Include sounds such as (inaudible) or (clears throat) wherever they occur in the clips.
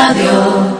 Radio.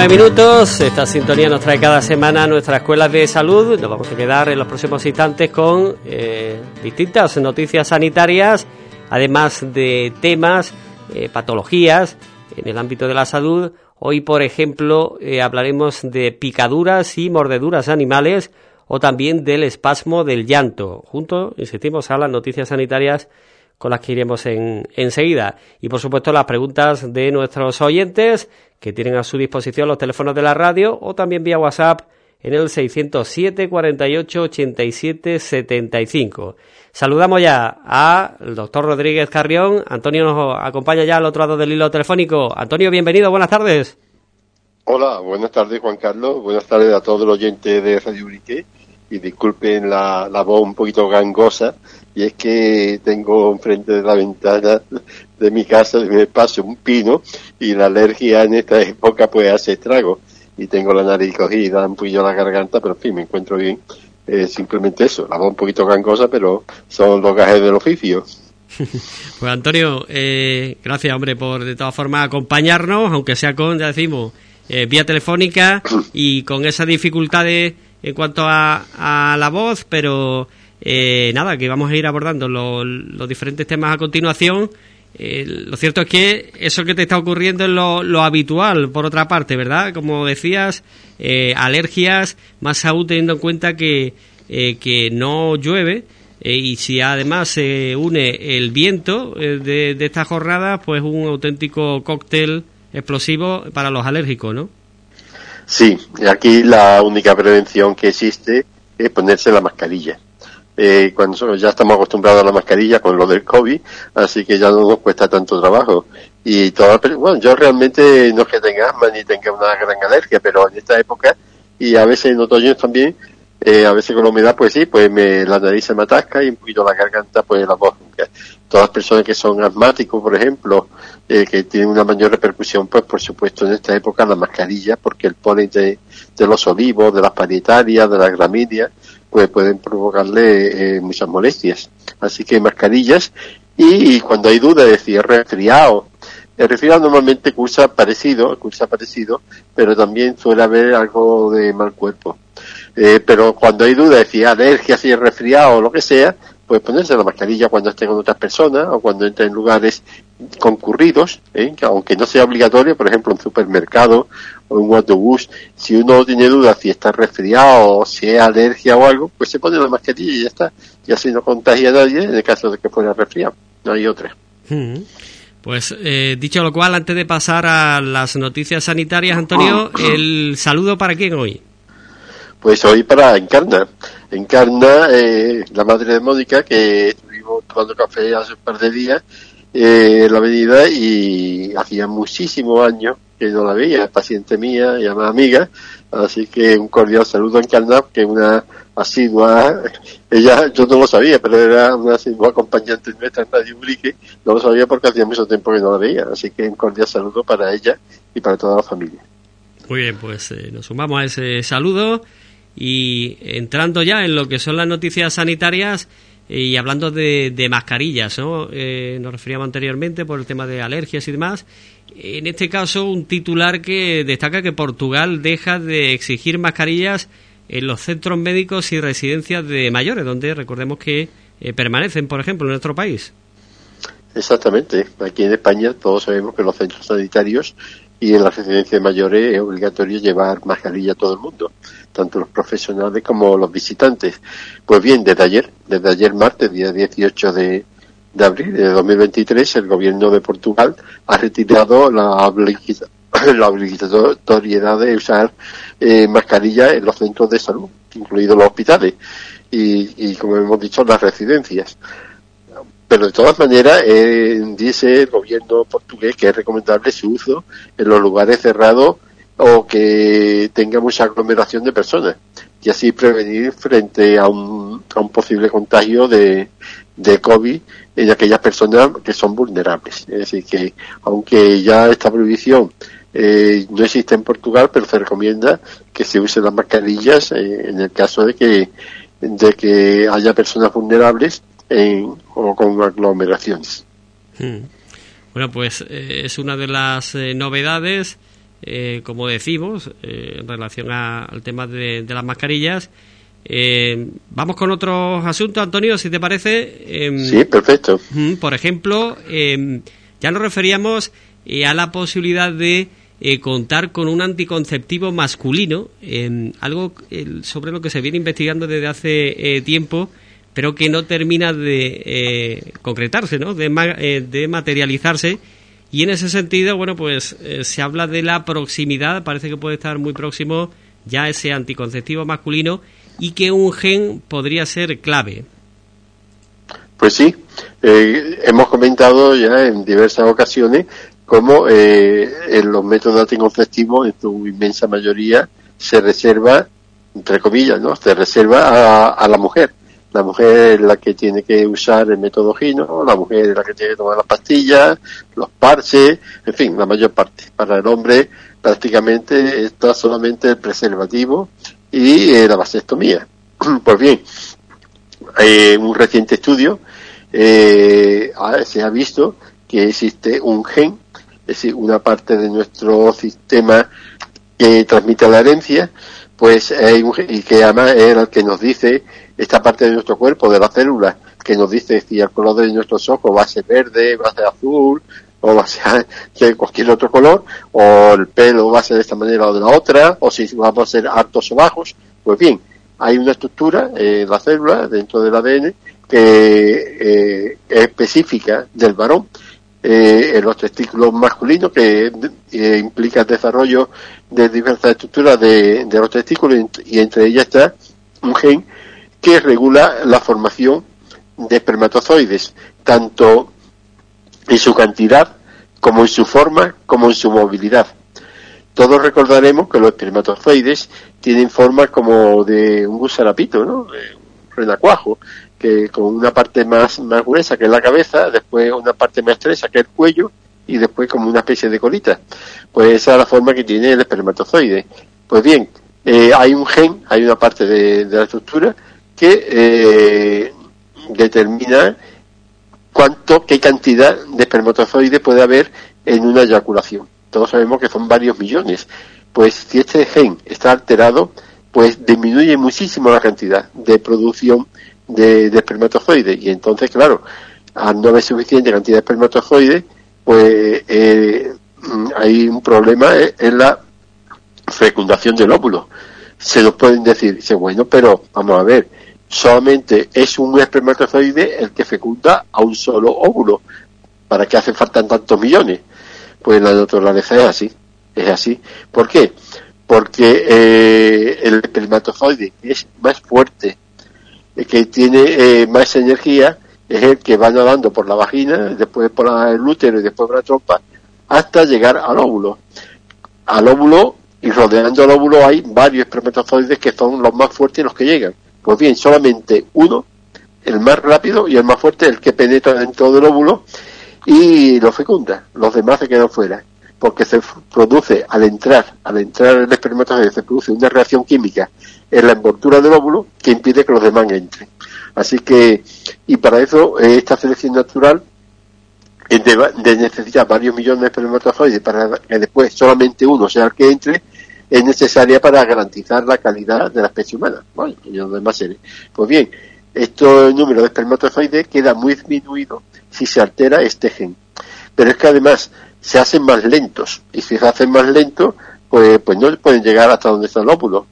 12 y 29 minutos, esta sintonía nos trae cada semana a nuestras escuelas de salud. Nos vamos a quedar en los próximos instantes con eh, distintas noticias sanitarias, además de temas, eh, patologías en el ámbito de la salud. Hoy, por ejemplo, eh, hablaremos de picaduras y mordeduras animales o también del espasmo del llanto. Junto, insistimos, a las noticias sanitarias con las que iremos en, enseguida. Y por supuesto las preguntas de nuestros oyentes que tienen a su disposición los teléfonos de la radio o también vía WhatsApp en el 607 48 87 75. Saludamos ya al doctor Rodríguez Carrión. Antonio nos acompaña ya al otro lado del hilo telefónico. Antonio, bienvenido, buenas tardes. Hola, buenas tardes Juan Carlos, buenas tardes a todos los oyentes de Radio Urique y disculpen la, la voz un poquito gangosa y es que tengo enfrente de la ventana de mi casa, de mi espacio, un pino y la alergia en esta época pues hace estrago y tengo la nariz cogida, un poquillo la garganta, pero en fin, me encuentro bien. Eh, simplemente eso, la voz un poquito gangosa, pero son los gajes del oficio. (laughs) Pues Antonio, eh, gracias hombre por de todas formas acompañarnos, aunque sea con, ya decimos, eh, vía telefónica (coughs) y con esas dificultades en cuanto a, a la voz, pero eh, nada, que vamos a ir abordando los diferentes temas a continuación. Eh, lo cierto es que eso que te está ocurriendo es lo, habitual, por otra parte, ¿verdad? Como decías, eh, alergias, más aún teniendo en cuenta que, que no llueve y si además se une el viento de, de esta jornada, pues un auténtico cóctel explosivo para los alérgicos, ¿no? Sí, aquí la única prevención que existe es ponerse la mascarilla eh, cuando ya estamos acostumbrados a la mascarilla con lo del COVID, así que ya no nos cuesta tanto trabajo. Y todo, bueno, yo realmente no es que tenga asma ni tenga una gran alergia, pero en esta época y a veces en otoño también, eh, a veces con la humedad, pues sí, pues me, la nariz se me atasca y un poquito la garganta, pues la voz. Todas las personas que son asmáticos, por ejemplo, eh, que tienen una mayor repercusión, pues por supuesto en esta época la mascarilla, porque el polen de, de los olivos, de las parietarias, de las gramíneas, pues pueden provocarle eh, muchas molestias. Así que mascarillas y, cuando hay duda de si es resfriado, el resfriado normalmente cursa parecido, cursa parecido, pero también suele haber algo de mal cuerpo. Eh, pero cuando hay duda de si alergia, si es resfriado o lo que sea, pues ponerse la mascarilla cuando esté con otras personas o cuando entre en lugares concurridos, ¿eh? aunque no sea obligatorio, por ejemplo, en supermercado o en un autobús, si uno tiene dudas si está resfriado o si es alergia o algo, pues se pone la mascarilla y ya está. Y así no contagia a nadie en el caso de que fuera resfriado. No hay otra. Pues eh, dicho lo cual, antes de pasar a las noticias sanitarias, Antonio, el saludo para quién hoy. Pues hoy para Encarna. Encarna, eh, la madre de Mónica, que estuvimos tomando café hace un par de días eh, en la avenida y hacía muchísimos años que no la veía, paciente mía, llamada amiga, así que un cordial saludo a Encarna, que una asidua, (laughs) ella, yo no lo sabía, pero era una asidua acompañante nuestra en Radio no lo sabía porque hacía mucho tiempo que no la veía, así que un cordial saludo para ella y para toda la familia. Muy bien, pues eh, nos sumamos a ese saludo y entrando ya en lo que son las noticias sanitarias eh, y hablando de, mascarillas, ¿no? Eh, nos referíamos anteriormente por el tema de alergias y demás. En este caso, un titular que destaca que Portugal deja de exigir mascarillas en los centros médicos y residencias de mayores, donde recordemos que eh, permanecen, por ejemplo, en nuestro país. Exactamente. Aquí en España todos sabemos que los centros sanitarios y en las residencias mayores es obligatorio llevar mascarilla a todo el mundo tanto los profesionales como los visitantes. Pues bien, desde ayer, desde ayer martes, día 18 de, de abril de 2023, el gobierno de Portugal ha retirado la, (coughs) la obligatoriedad de usar eh, mascarilla en los centros de salud, incluidos los hospitales y como hemos dicho, las residencias. Pero de todas maneras, eh, dice el gobierno portugués que es recomendable su uso en los lugares cerrados o que tenga mucha aglomeración de personas y así prevenir frente a un a un posible contagio de, de COVID en aquellas personas que son vulnerables. Es decir, que aunque ya esta prohibición eh, no existe en Portugal, pero se recomienda que se usen las mascarillas eh, en el caso de que, de que haya personas vulnerables en, o con aglomeraciones. Hmm. Bueno, pues eh, es una de las novedades, como decimos, en relación al tema de, las mascarillas. vamos con otros asuntos, Antonio, si te parece. Em, sí, perfecto. Hmm, por ejemplo, em, ya nos referíamos a la posibilidad de eh, contar con un anticonceptivo masculino, algo sobre lo que se viene investigando desde hace eh, tiempo, pero que no termina de eh, concretarse, ¿no? De, de, materializarse. Y en ese sentido, bueno, pues se habla de la proximidad, parece que puede estar muy próximo ya ese anticonceptivo masculino y que un gen podría ser clave. Pues sí, hemos comentado ya en diversas ocasiones como eh, en los métodos anticonceptivos, en su inmensa mayoría, se reserva, entre comillas, ¿no? Se reserva a, la mujer. La mujer es la que tiene que usar el método gino, la mujer es la que tiene que tomar las pastillas, los parches, en fin, la mayor parte. Para el hombre prácticamente está solamente el preservativo y eh, la vasectomía. (clears throat) pues bien, eh, un reciente estudio eh, se ha visto que existe un gen es decir, una parte de nuestro sistema que transmite la herencia, pues y que además es el que nos dice esta parte de nuestro cuerpo, de la célula, que nos dice si el color de nuestros ojos va a ser verde, va a ser azul, o va a ser (laughs) de cualquier otro color, o el pelo va a ser de esta manera o de la otra, o si vamos a ser altos o bajos. Pues bien, hay una estructura en la célula, dentro del ADN, que eh, es específica del varón eh, en los testículos masculinos, que eh, implica el desarrollo de diversas estructuras de, los testículos y entre ellas está un gen que regula la formación de espermatozoides, tanto en su cantidad como en su forma como en su movilidad. Todos recordaremos que los espermatozoides tienen forma como de un gusarapito, ¿no? Un renacuajo, que con una parte más, más gruesa que es la cabeza, después una parte más estrecha que es el cuello y después como una especie de colita. Pues esa es la forma que tiene el espermatozoide. Pues bien, eh, hay un gen, hay una parte de, la estructura que eh, determina cuánto, qué cantidad de espermatozoide puede haber en una eyaculación. Todos sabemos que son varios millones. Pues si este gen está alterado, pues disminuye muchísimo la cantidad de producción de, espermatozoides. Y entonces, claro, al no haber suficiente cantidad de espermatozoides, pues eh, hay un problema en la fecundación del óvulo. Se nos pueden decir, dice, bueno, pero vamos a ver, solamente es un espermatozoide el que fecunda a un solo óvulo. ¿Para qué hacen falta tantos millones? Pues la naturaleza es así, es así. ¿Por qué? Porque eh, el espermatozoide es más fuerte que tiene eh, más energía es el que va nadando por la vagina, después por el útero y después por la trompa, hasta llegar al óvulo. Al óvulo y rodeando el óvulo hay varios espermatozoides que son los más fuertes y los que llegan. Pues bien, solamente uno, el más rápido y el más fuerte, el que penetra dentro del óvulo y lo fecunda. Los demás se quedan fuera. Porque se produce, al entrar, al entrar el espermatozoide, se produce una reacción química en la envoltura del óvulo que impide que los demás entren. Así que, y para eso, eh, esta selección natural de, de necesitar varios millones de espermatozoides para que después solamente uno sea el que entre, es necesaria para garantizar la calidad de la especie humana. Bueno, y los demás seres. Pues bien, este número de espermatozoides queda muy disminuido si se altera este gen. Pero es que además se hacen más lentos, y si se hacen más lentos, pues, pues no pueden llegar hasta donde está el óvulo.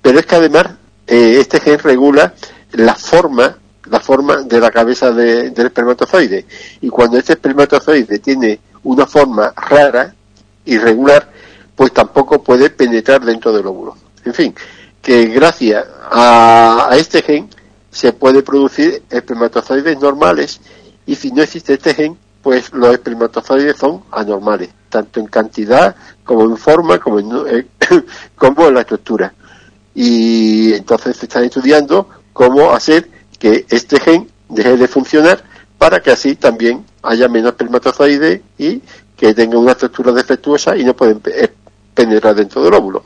Pero es que además eh, este gen regula la forma la forma de la cabeza del espermatozoide. Y cuando este espermatozoide tiene una forma rara, irregular, pues tampoco puede penetrar dentro del óvulo. En fin, que gracias a, este gen se puede producir espermatozoides normales y si no existe este gen, pues los espermatozoides son anormales, tanto en cantidad como en forma como en, eh, (coughs) como en la estructura y entonces se están estudiando cómo hacer que este gen deje de funcionar para que así también haya menos espermatozoides y que tengan una estructura defectuosa y no pueden penetrar dentro del óvulo.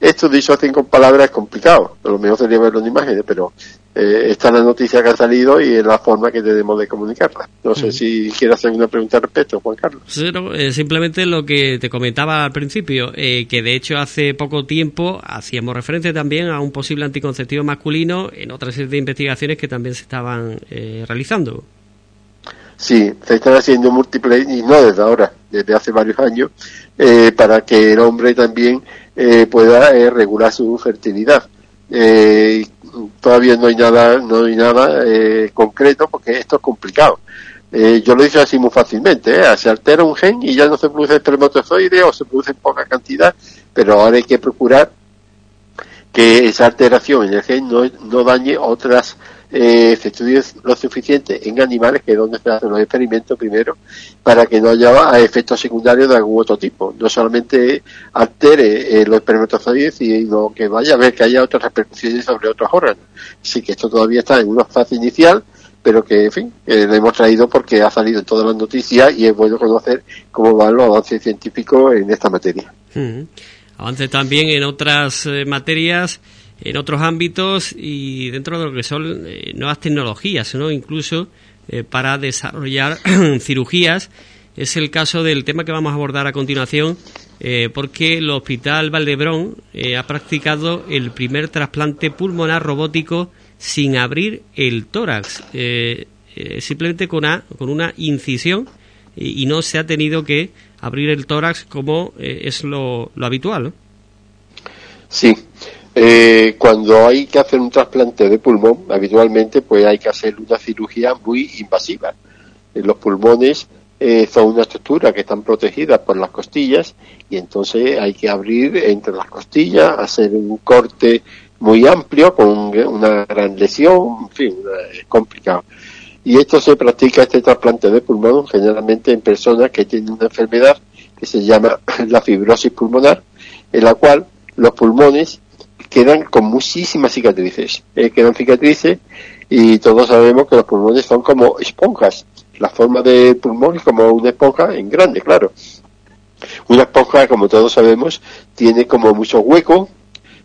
Esto dicho así con palabras es complicado, a lo mejor sería verlo en imágenes, pero eh, esta es la noticia que ha salido y es la forma que debemos de comunicarla. No sé si quieres hacer una pregunta al respecto, Juan Carlos. Eh, simplemente lo que te comentaba al principio, eh, que de hecho hace poco tiempo hacíamos referencia también a un posible anticonceptivo masculino en otra serie de investigaciones que también se estaban realizando. Sí, se están haciendo múltiples, y no desde ahora, desde hace varios años, para que el hombre también pueda regular su fertilidad. Eh, todavía no hay nada, no hay nada eh, concreto porque esto es complicado. Eh, yo lo hice así muy fácilmente, ¿eh? se altera un gen y ya no se produce espermatozoide o se produce en poca cantidad, pero ahora hay que procurar que esa alteración en el gen no, no dañe otras eh, se estudie lo suficiente en animales, que es donde se hacen los experimentos primero, para que no haya efectos secundarios de algún otro tipo. No solamente altere eh, los espermatozoides, sino que vaya a ver que haya otras repercusiones sobre otros órganos. Así que esto todavía está en una fase inicial, pero que, en fin, lo hemos traído porque ha salido en todas las noticias y es bueno conocer cómo van los avances científicos en esta materia. Avances también en otras eh, materias en otros ámbitos y dentro de lo que son eh, nuevas tecnologías, ¿no? incluso eh, para desarrollar (clears throat) cirugías. Es el caso del tema que vamos a abordar a continuación, eh, porque el Hospital Valdebrón ha practicado el primer trasplante pulmonar robótico sin abrir el tórax, simplemente con una, con una incisión y, no se ha tenido que abrir el tórax como es lo, lo habitual. Sí, eh, cuando hay que hacer un trasplante de pulmón, habitualmente pues hay que hacer una cirugía muy invasiva. Eh, los pulmones eh, son una estructura que están protegidas por las costillas y entonces hay que abrir entre las costillas, hacer un corte muy amplio con una gran lesión, en fin, es complicado. Y esto se practica, este trasplante de pulmón, generalmente en personas que tienen una enfermedad que se llama (coughs) la fibrosis pulmonar, en la cual los pulmones quedan con muchísimas cicatrices. Eh, quedan cicatrices y todos sabemos que los pulmones son como esponjas. La forma del pulmón es como una esponja en grande, claro. Una esponja, como todos sabemos, tiene como muchos huecos,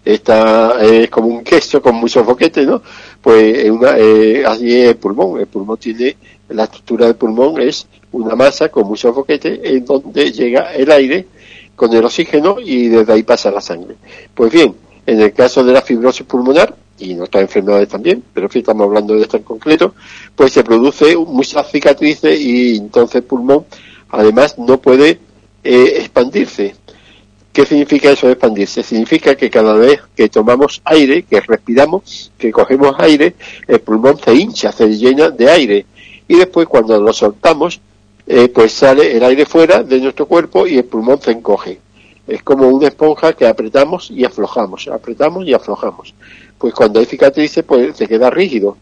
está es como un queso con muchos boquetes, ¿no? Pues una, eh, así es el pulmón. El pulmón tiene, la estructura del pulmón es una masa con muchos boquetes en donde llega el aire con el oxígeno y desde ahí pasa la sangre. Pues bien, en el caso de la fibrosis pulmonar, y en otras enfermedades también, pero si estamos hablando de esto en concreto, pues se produce muchas cicatrices y entonces el pulmón además no puede eh, expandirse. ¿Qué significa eso de expandirse? Significa que cada vez que tomamos aire, que respiramos, que cogemos aire, el pulmón se hincha, se llena de aire. Y después cuando lo soltamos, eh, pues sale el aire fuera de nuestro cuerpo y el pulmón se encoge es como una esponja que apretamos y aflojamos, apretamos y aflojamos. Pues cuando hay cicatrices, pues se queda rígido.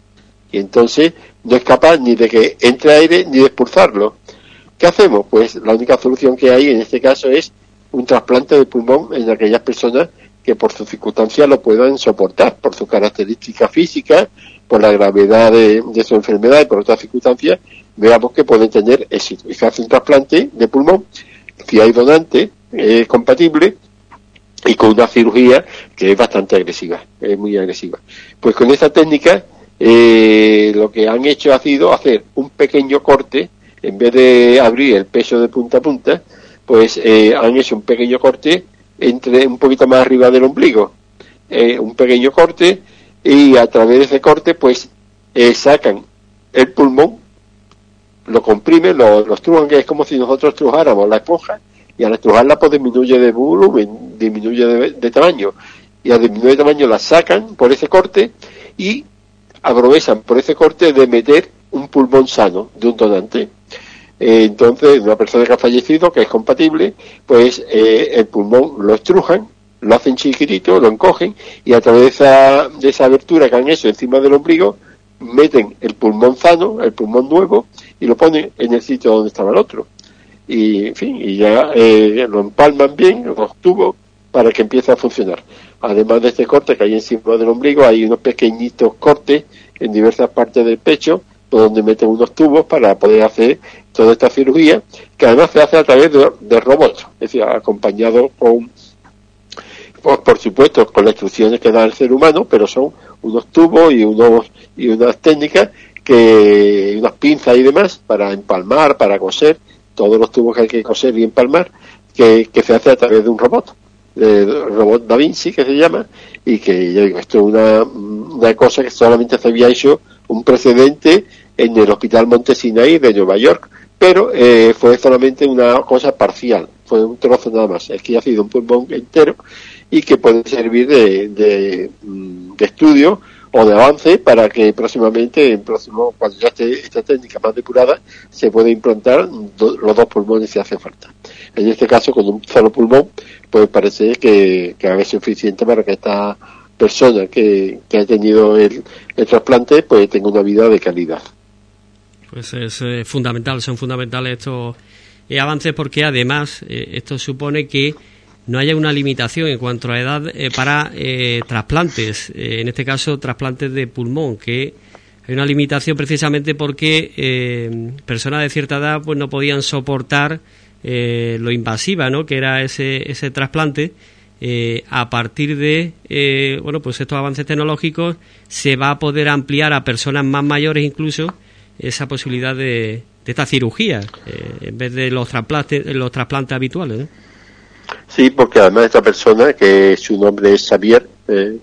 Y entonces no es capaz ni de que entre aire ni de expulsarlo. ¿Qué hacemos? Pues la única solución que hay en este caso es un trasplante de pulmón en aquellas personas que por sus circunstancias lo puedan soportar, por sus características físicas, por la gravedad de, su enfermedad y por otras circunstancias, veamos que pueden tener éxito. Y se hace un trasplante de pulmón, si hay donante, es compatible y con una cirugía que es bastante agresiva, es muy agresiva. Pues con esta técnica eh, lo que han hecho ha sido hacer un pequeño corte, en vez de abrir el peso de punta a punta, pues eh, han hecho un pequeño corte entre un poquito más arriba del ombligo, eh, un pequeño corte y a través de ese corte pues sacan el pulmón, lo comprimen, lo, lo estrujan, que es como si nosotros estrujáramos la esponja y al estrujarla pues disminuye de volumen, disminuye de, tamaño y al disminuir de tamaño la sacan por ese corte y aprovechan por ese corte de meter un pulmón sano de un donante. Eh, entonces, una persona que ha fallecido, que es compatible, pues eh, el pulmón lo estrujan, lo hacen chiquitito, lo encogen y a través de esa, de esa abertura que han hecho encima del ombligo, meten el pulmón sano, el pulmón nuevo, y lo ponen en el sitio donde estaba el otro y en fin, y ya eh, lo empalman bien, los tubos, para que empiece a funcionar. además de este corte que hay encima del ombligo, hay unos pequeñitos cortes en diversas partes del pecho, donde meten unos tubos para poder hacer toda esta cirugía, que además se hace a través de, robots, es decir, acompañado con, pues, por supuesto, con las instrucciones que da el ser humano, pero son unos tubos y unos y unas técnicas que unas pinzas y demás para empalmar, para coser, todos los tubos que hay que coser y empalmar, que, se hace a través de un robot, el robot Da Vinci que se llama, y que esto es una, una cosa que solamente se había hecho un precedente en el Hospital Montesinaí de Nueva York, pero eh, fue solamente una cosa parcial, fue un trozo nada más, es que ha sido un pulmón entero y que puede servir de, de, mm, de estudio o de avance para que próximamente, en próximo, cuando ya esté esta técnica más depurada, se pueda implantar los dos pulmones si hace falta. En este caso, con un solo pulmón, pues parece que, que es suficiente para que esta persona que, que ha tenido el, el trasplante pues tenga una vida de calidad. Pues es eh, fundamental, son fundamentales estos eh, avances porque además eh, esto supone que no haya una limitación en cuanto a edad eh, para eh, trasplantes, eh, en este caso trasplantes de pulmón, que hay una limitación precisamente porque personas de cierta edad pues no podían soportar lo invasiva, ¿no? Que era ese ese trasplante. a partir de bueno pues estos avances tecnológicos se va a poder ampliar a personas más mayores incluso esa posibilidad de, de esta cirugía en vez de los trasplantes los trasplantes habituales. Sí, porque además esta persona, que su nombre es Xavier, eh,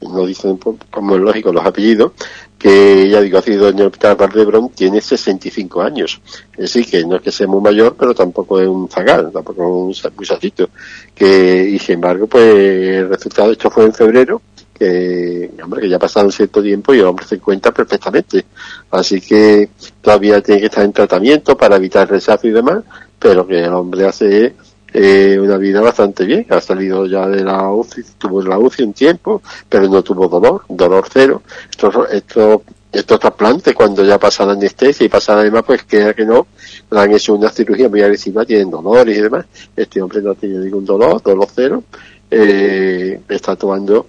no dicen como es lógico los apellidos, que ya digo, ha sido el hospital Valdebrón, tiene 65 años. Es decir, que no es que sea muy mayor, pero tampoco es un zagal, tampoco es un muchachito. Que, y sin embargo, pues el resultado, esto fue en febrero, que, hombre, que ya ha pasado cierto tiempo y el hombre se encuentra perfectamente. Así que todavía tiene que estar en tratamiento para evitar rechazo y demás, pero que el hombre hace eh, una vida bastante bien. Ha salido ya de la UCI, tuvo la UCI un tiempo, pero no tuvo dolor, dolor cero. Estos, estos, estos trasplantes, cuando ya pasa la anestesia y pasa además, pues queda que no, le han hecho una cirugía muy agresiva, tienen dolores y demás. Este hombre no tiene ningún dolor, dolor cero. Eh, está tomando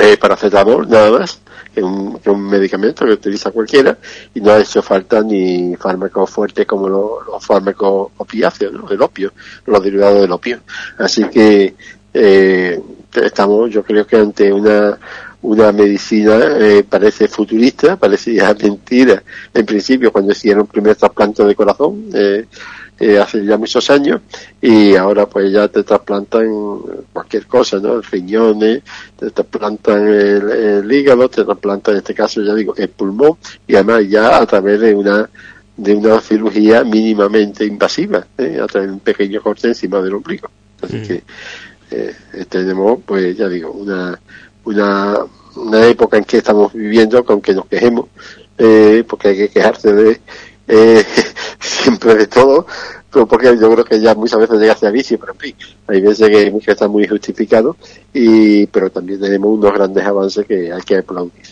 eh, paracetamol nada más que un, un, medicamento que utiliza cualquiera y no ha hecho falta ni fármacos fuertes como los, fármacos opiáceos, ¿no? el opio, los derivados del opio. Así que eh, estamos, yo creo que ante una una medicina eh, parece futurista, parecía (laughs) mentira en principio cuando hicieron el primer trasplante de corazón. Eh, eh, hace ya muchos años y ahora pues ya te trasplantan cualquier cosa, ¿no? Riñones, te trasplantan el, hígado, te trasplantan en este caso ya digo el pulmón y además ya a través de una de una cirugía mínimamente invasiva, ¿eh? a través de un pequeño corte encima del ombligo. Así que eh, tenemos pues ya digo una una una época en que estamos viviendo con que nos quejemos eh, porque hay que quejarse de eh, (laughs) siempre de todo, pero porque yo creo que ya muchas veces llega hacia vicio, pero en fin, hay veces que, está muy justificado, y, pero también tenemos unos grandes avances que hay que aplaudir.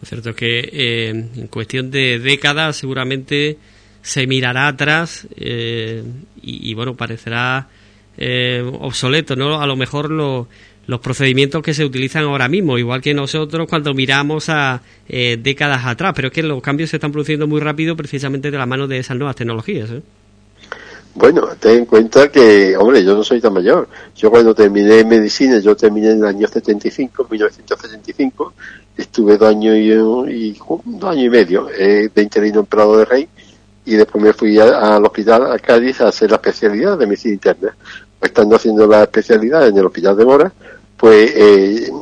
Lo cierto es que eh, en cuestión de décadas seguramente se mirará atrás eh, y, y, bueno, parecerá eh, obsoleto, ¿no? A lo mejor lo, los procedimientos que se utilizan ahora mismo, igual que nosotros cuando miramos a eh, décadas atrás, pero es que los cambios se están produciendo muy rápido precisamente de la mano de esas nuevas tecnologías. ¿eh? Bueno, ten en cuenta que, hombre, yo no soy tan mayor. Yo cuando terminé medicina, yo terminé en el año 75, 1975, estuve dos años y, y dos años y medio eh, de interino en Prado de Rey y después me fui al hospital a Cádiz a hacer la especialidad de medicina interna. Estando haciendo la especialidad en el hospital de Mora, pues eh,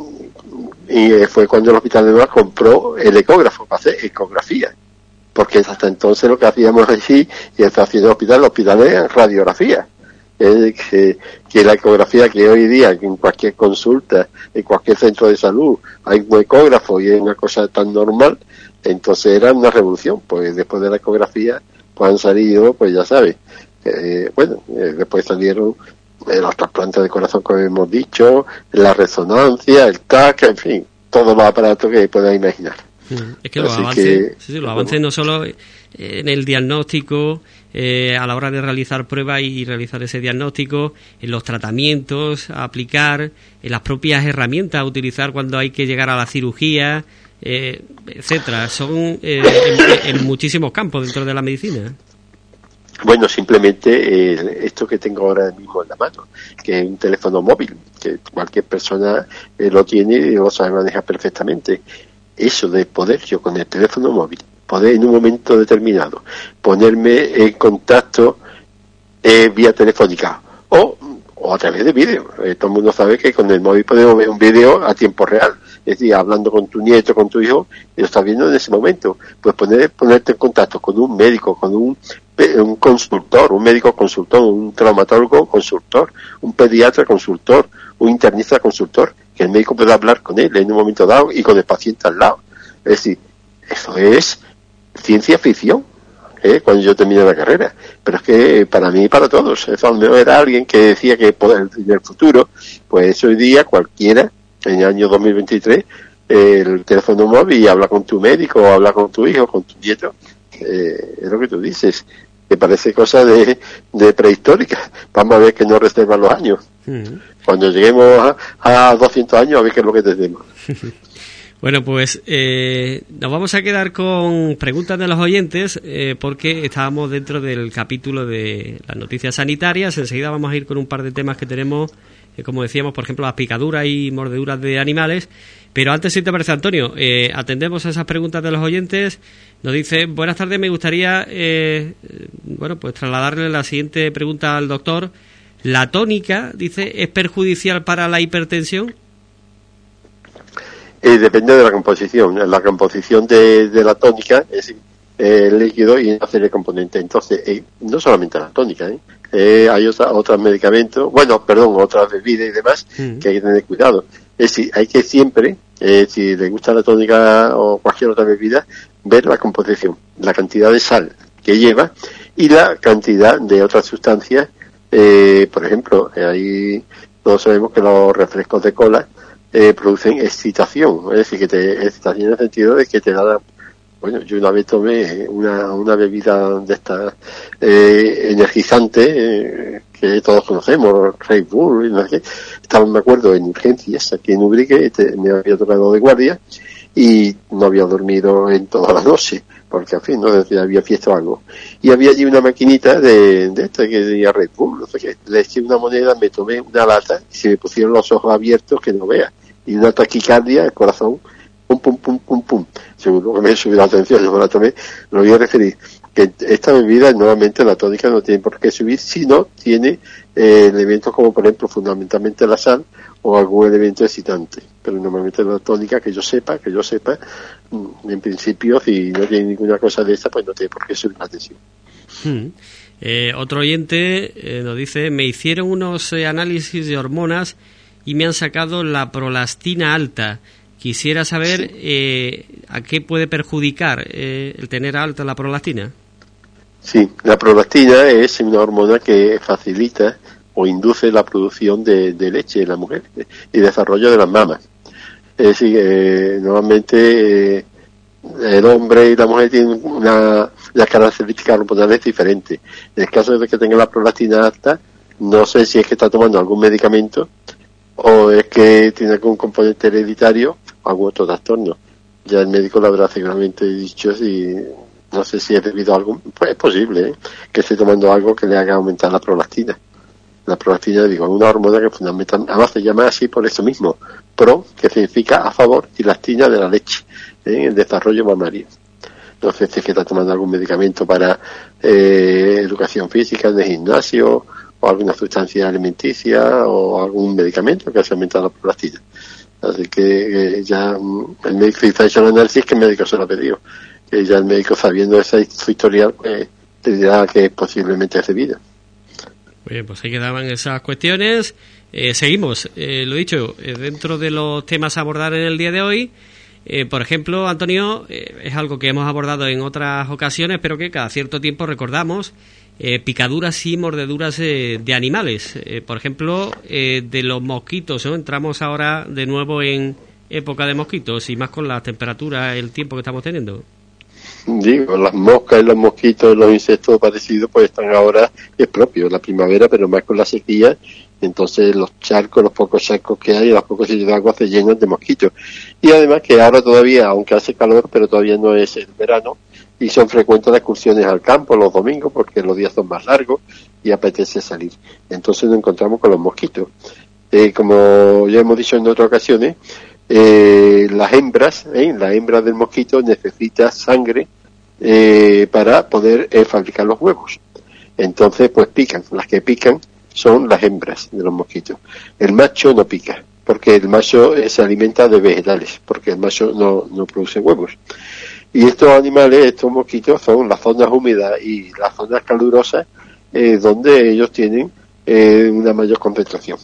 y eh, fue cuando el Hospital de Nueva compró el ecógrafo para hacer ecografía. Porque hasta entonces lo que hacíamos allí y está haciendo el hospital, el hospital es radiografía. Que, que, la ecografía que hoy día en cualquier consulta, en cualquier centro de salud hay un ecógrafo y es una cosa tan normal, entonces era una revolución, pues después de la ecografía pues han salido, pues ya sabes, eh, bueno, eh, después salieron los trasplantes de corazón, como hemos dicho, la resonancia, el TAC, en fin, todos los aparatos que puedas imaginar. Mm. Es que los avances, los avances no solo en el diagnóstico, eh, a la hora de realizar pruebas y realizar ese diagnóstico, en los tratamientos a aplicar, en las propias herramientas a utilizar cuando hay que llegar a la cirugía, eh, etcétera. Son eh, en, muchísimos campos dentro de la medicina. Bueno, simplemente esto que tengo ahora mismo en la mano, que es un teléfono móvil, que cualquier persona lo tiene y lo sabe manejar perfectamente. Eso de poder yo con el teléfono móvil poder en un momento determinado ponerme en contacto eh, vía telefónica o, o a través de vídeo. Eh, todo el mundo sabe que con el móvil podemos ver un vídeo a tiempo real. Es decir, hablando con tu nieto, con tu hijo, y lo estás viendo en ese momento. Pues poner, ponerte en contacto con un médico, con un, un consultor, un médico consultor, un traumatólogo consultor, un pediatra consultor, un internista consultor, que el médico pueda hablar con él en un momento dado y con el paciente al lado. Es decir, eso es ciencia ficción, ¿eh? cuando yo terminé la carrera. Pero es que para mí y para todos, eso no era alguien que decía que en el futuro, pues hoy día cualquiera, en el año 2023, el teléfono móvil y habla con tu médico, o habla con tu hijo, con tu nieto, eh, es lo que tú dices. Que parece cosa de, de prehistórica. Vamos a ver que no reservan los años. Cuando lleguemos a, a 200 años, a ver qué es lo que tenemos. (laughs) Bueno, pues eh, nos vamos a quedar con preguntas de los oyentes eh, porque estábamos dentro del capítulo de las noticias sanitarias. Enseguida vamos a ir con un par de temas que tenemos, como decíamos, por ejemplo, las picaduras y mordeduras de animales. Pero antes, si te parece, Antonio, atendemos a esas preguntas de los oyentes. Nos dice, buenas tardes, me gustaría, bueno, pues trasladarle la siguiente pregunta al doctor. ¿La tónica, dice, es perjudicial para la hipertensión? Eh, depende de la composición. La composición de, la tónica es el líquido y hacer el componente. Entonces, eh, no solamente la tónica, ¿eh? Hay otros medicamentos, bueno, perdón, otras bebidas y demás mm. que hay que tener cuidado. Es decir, hay que siempre, si le gusta la tónica o cualquier otra bebida, ver la composición, la cantidad de sal que lleva y la cantidad de otras sustancias. por ejemplo, ahí todos sabemos que los refrescos de cola eh, producen excitación, es decir, que te excitación en el sentido de que te da, bueno, yo una vez tomé una, una bebida de esta eh, energizante eh, que todos conocemos, Red Bull, no estaba, me acuerdo, en urgencias aquí en Ubrique, me había tocado de guardia y no había dormido en toda la noche porque al fin no había fiesta o algo. Y había allí una maquinita de, de esta que decía Red Bull, no. Le eché una moneda, me tomé una lata y se me pusieron los ojos abiertos que no vea y una taquicardia, el corazón, pum, pum, pum, pum, pum. Seguro que me subido la atención, yo la tomé, lo voy a referir. Que esta bebida, nuevamente, la tónica no tiene por qué subir, sino tiene eh, elementos como, por ejemplo, fundamentalmente la sal o algún elemento excitante. Pero normalmente la tónica, que yo sepa, que yo sepa, mm, en principio, si no tiene ninguna cosa de esta, pues no tiene por qué subir la atención. Hmm. Eh, otro oyente eh, nos dice, me hicieron unos análisis de hormonas y me han sacado la prolastina alta. Quisiera saber eh, a qué puede perjudicar eh, el tener alta la prolastina. Sí, la prolastina es una hormona que facilita o induce la producción de, leche en la mujer y desarrollo de las mamas. Es decir, eh, normalmente el hombre y la mujer tienen una, las características hormonales diferentes. En el caso de que tenga la prolastina alta, no sé si es que está tomando algún medicamento o es que tiene algún componente hereditario o algún otro trastorno. Ya el médico lo habrá seguramente dicho si no sé si es debido a algún, pues es posible ¿eh? que esté tomando algo que le haga aumentar la prolastina. La prolastina, digo, es una hormona que fundamentalmente, además se llama así por eso mismo, pro, que significa a favor, y lastina de la leche, ¿eh? en el desarrollo mamario. No sé si es que está tomando algún medicamento para eh, educación física en el gimnasio o alguna sustancia alimenticia o algún medicamento que se aumenta la prolastina. Así que ya mm, el médico hecho el análisis que el médico se lo ha pedido. Que ya el médico sabiendo esa su historial pues, te dirá que posiblemente es debido. Bien, pues ahí quedaban esas cuestiones. Eh, seguimos, eh, lo dicho, eh, dentro de los temas a abordar en el día de hoy. por ejemplo, Antonio, es algo que hemos abordado en otras ocasiones, pero que cada cierto tiempo recordamos eh, picaduras y mordeduras eh, de animales. Eh, por ejemplo, de los mosquitos. Entramos ahora de nuevo en, época de mosquitos y más con la temperatura, el tiempo que estamos teniendo. Digo, las moscas y los mosquitos, los insectos parecidos, pues están ahora, es propio, la primavera, pero más con la sequía, entonces los charcos, los pocos charcos que hay, los pocos sitios de agua se llenan de mosquitos. Y además que ahora todavía, aunque hace calor, pero todavía no es el verano, y son frecuentes las excursiones al campo los domingos, porque los días son más largos y apetece salir. Entonces nos encontramos con los mosquitos. Eh, como ya hemos dicho en otras ocasiones, eh, las hembras, eh, la hembra del mosquito necesita sangre eh, para poder eh, fabricar los huevos. Entonces, pues pican. Las que pican son las hembras de los mosquitos. El macho no pica, porque el macho se alimenta de vegetales, porque el macho no, no produce huevos. Y estos animales, estos mosquitos, son las zonas húmedas y las zonas calurosas eh, donde ellos tienen eh, una mayor concentración.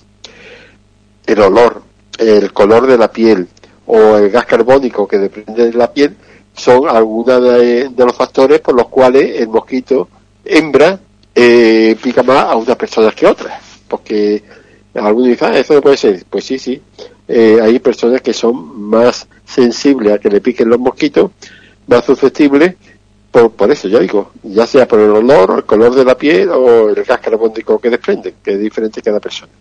El olor, el color de la piel o el gas carbónico que depende de la piel son algunos de, los factores por los cuales el mosquito hembra eh, pica más a unas personas que otras. Porque algunos dicen, ah, eso no puede ser. Pues sí, sí. Eh, hay personas que son más sensibles a que le piquen los mosquitos, más susceptibles por, por eso, ya digo, ya sea por el olor, el color de la piel o el gas carbónico que desprende, que es diferente cada persona.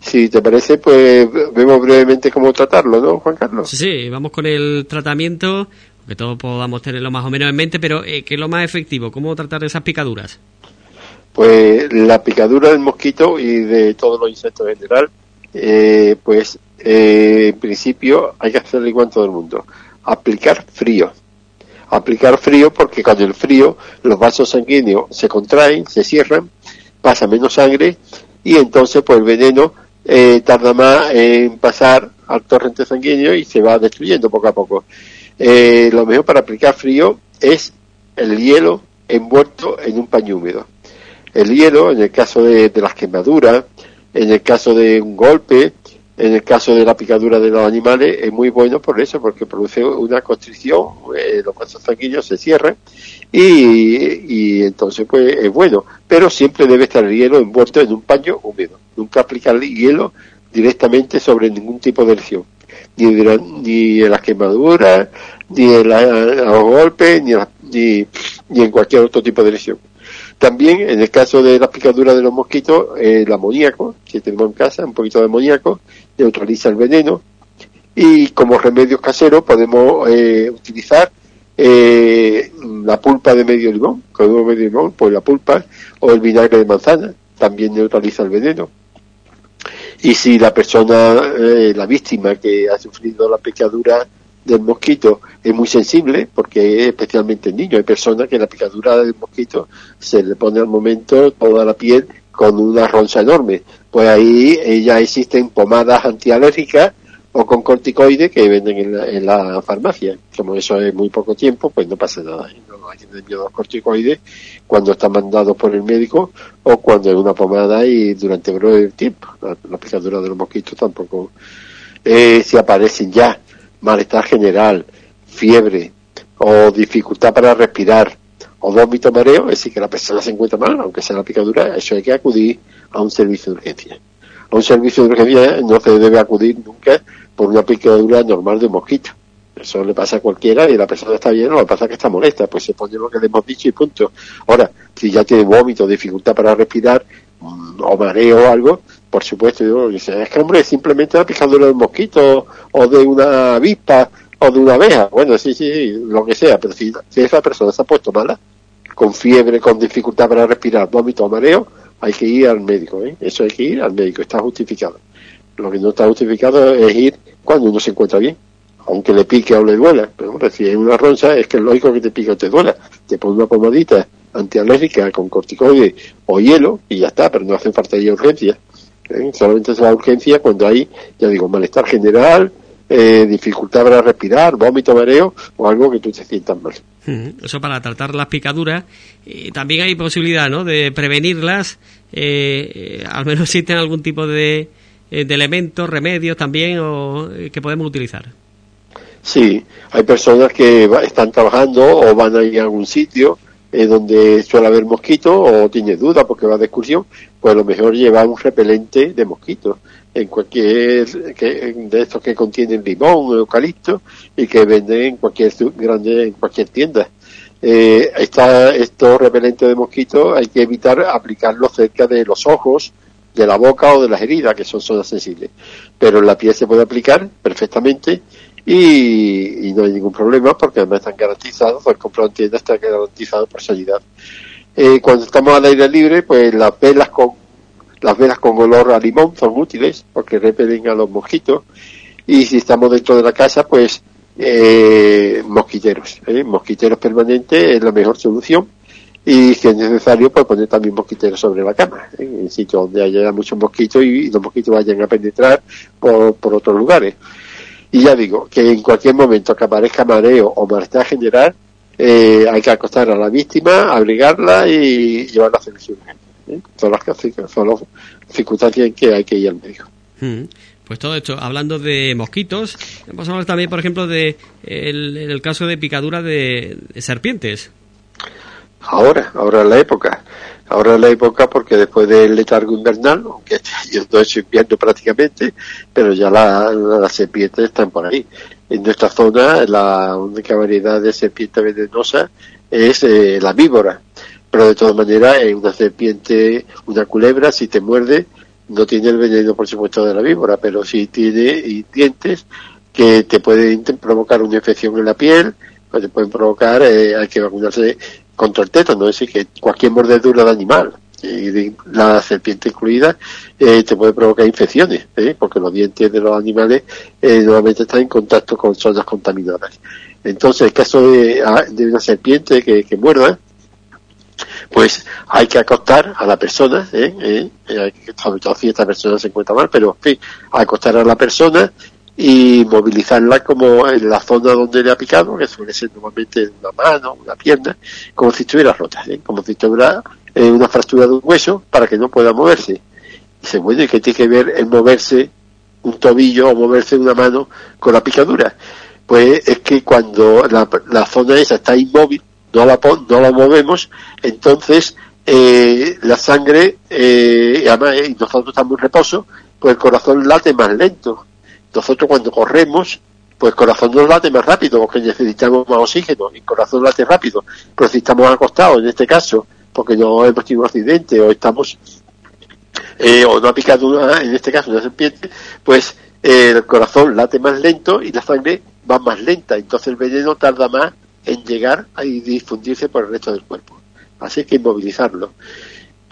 Si te parece, pues vemos brevemente cómo tratarlo, ¿no, Juan Carlos? Sí, sí, vamos con el tratamiento, que todos podamos tenerlo más o menos en mente, pero eh, ¿qué es lo más efectivo? ¿Cómo tratar esas picaduras? Pues la picadura del mosquito y de todos los insectos en general, eh, pues eh, en principio hay que hacerlo igual en todo el mundo. Aplicar frío. Aplicar frío porque con el frío los vasos sanguíneos se contraen, se cierran, pasa menos sangre y entonces pues el veneno eh, tarda más en pasar al torrente sanguíneo y se va destruyendo poco a poco. Eh, lo mejor para aplicar frío es el hielo envuelto en un paño húmedo. El hielo, en el caso de, de las quemaduras, en el caso de un golpe, en el caso de la picadura de los animales, es muy bueno por eso, porque produce una constricción, eh, los vasos sanguíneos se cierran y, entonces pues es bueno. Pero siempre debe estar el hielo envuelto en un paño húmedo. Nunca aplicar hielo directamente sobre ningún tipo de lesión. Ni, la, ni en las quemaduras, ni en la, los golpes, ni, ni, ni en cualquier otro tipo de lesión. También, en el caso de las picaduras de los mosquitos, eh, el amoníaco, que tenemos en casa, un poquito de amoníaco, neutraliza el veneno. Y como remedio casero podemos eh, utilizar eh, la pulpa de medio limón, con medio limón, pues la pulpa, o el vinagre de manzana, también neutraliza el veneno. Y si la persona, eh, la víctima que ha sufrido la picadura del mosquito es muy sensible, porque especialmente en niños, hay personas que la picadura del mosquito se le pone al momento toda la piel con una roncha enorme. Pues ahí ya existen pomadas antialérgicas o con corticoides que venden en la, en la, farmacia. Como eso es muy poco tiempo, pues no pasa nada. No hay que los corticoides cuando está mandado por el médico o cuando es una pomada y durante breve tiempo. La, la picadura de los mosquitos tampoco. Eh, si aparecen ya malestar general, fiebre o dificultad para respirar o vómito mareo, es decir, que la persona se encuentra mal, aunque sea la picadura, eso hay que acudir a un servicio de urgencia. A un servicio de urgencia no se debe acudir nunca por una picadura normal de mosquito. Eso le pasa a cualquiera y la persona está bien, lo que pasa es que está molesta, pues se pone lo que le hemos dicho y punto. Ahora, si ya tiene vómito, dificultad para respirar, o mareo o algo, por supuesto, digo, dice, es que hombre, simplemente una picadura de un mosquito o de una avispa o de una abeja. Bueno, sí, sí, lo que sea, pero si, si esa persona se ha puesto mala, con fiebre, con dificultad para respirar, vómito mareo, hay que ir al médico, ¿eh? Eso hay que ir al médico, está justificado. Lo que no está justificado es ir cuando uno se encuentra bien, aunque le pique o le duela. Pero hombre, si es una roncha, es que es lógico que te pique o te duela. Te pones una pomadita antialérgica con corticoides o hielo y ya está, pero no hacen falta ir urgencia. ¿Eh? Solamente es la urgencia cuando hay, ya digo, malestar general, eh, dificultad para respirar, vómito, mareo o algo que tú te sientas mal. Eso para tratar las picaduras. Eh, también hay posibilidad ¿no? de prevenirlas, eh, al menos (laughs) existen algún tipo de, de elementos, remedios también o, que podemos utilizar. Sí, hay personas que va, están trabajando o van a ir a algún sitio eh, donde suele haber mosquitos o tiene duda porque va de excursión, pues a lo mejor lleva un repelente de mosquitos. en cualquier de estos que contienen limón o eucalipto y que venden en cualquier grande en cualquier tienda. Eh, estos repelentes de mosquitos hay que evitar aplicarlos cerca de los ojos, de la boca o de las heridas, que son zonas sensibles. Pero en la piel se puede aplicar perfectamente y, no hay ningún problema porque además están garantizados, el comprado en tienda está garantizado por sanidad. Eh, cuando estamos al aire libre, pues las velas con las velas con olor a limón son útiles porque repelen a los mosquitos y si estamos dentro de la casa, pues eh, mosquiteros, ¿eh? mosquiteros permanentes es la mejor solución y si es necesario pues poner también mosquiteros sobre la cama, ¿eh? en sitios donde haya muchos mosquitos y los mosquitos vayan a penetrar por, por otros lugares. Y ya digo, que en cualquier momento que aparezca mareo o malestar general, eh, hay que acostar a la víctima, abrigarla y llevarla a servicio ¿eh? Son las, son las circunstancias en que hay que ir al médico. Mm. Pues todo esto, hablando de mosquitos, vamos a hablar también, por ejemplo, de el caso de picadura de, serpientes. Ahora, ahora es la época. Ahora es la época porque después del letargo invernal, aunque yo no es invierno prácticamente, pero ya las serpientes están por ahí en nuestra zona la única variedad de serpiente venenosa es eh, la víbora. Pero de todas maneras, es una serpiente, una culebra, si te muerde, no tiene el veneno, por supuesto, de la víbora, pero sí tiene dientes que te pueden provocar una infección en la piel, que te pueden provocar, eh, hay que vacunarse contra el tétano, es decir, que cualquier mordedura de animal, y la serpiente incluida, eh, te puede provocar infecciones, ¿eh? porque los dientes de los animales eh, normalmente están en contacto con zonas contaminadas. Entonces, el caso de, ah, una serpiente que, muerda, pues hay que acostar a la persona, ¿eh? sobre todo si esta persona se encuentra mal, pero en fin, acostar a la persona y movilizarla como en la zona donde le ha picado, que suele ser normalmente una mano, una pierna, como si estuviera rota, como si estuviera eh, una fractura de un hueso para que no pueda moverse. Dice, bueno, ¿y qué tiene que ver el moverse un tobillo o moverse una mano con la picadura? Pues es que cuando la, zona esa está inmóvil, no la, no la movemos, entonces eh, la sangre, eh, además y nosotros estamos en reposo, pues el corazón late más lento. Nosotros cuando corremos, pues el corazón no late más rápido porque necesitamos más oxígeno y el corazón late rápido. Pero si estamos acostados, en este caso, porque no hemos tenido un accidente o estamos eh, o no ha picado una, en este caso una serpiente, pues eh, el corazón late más lento y la sangre va más lenta, entonces el veneno tarda más en llegar y difundirse por el resto del cuerpo. Así que inmovilizarlo.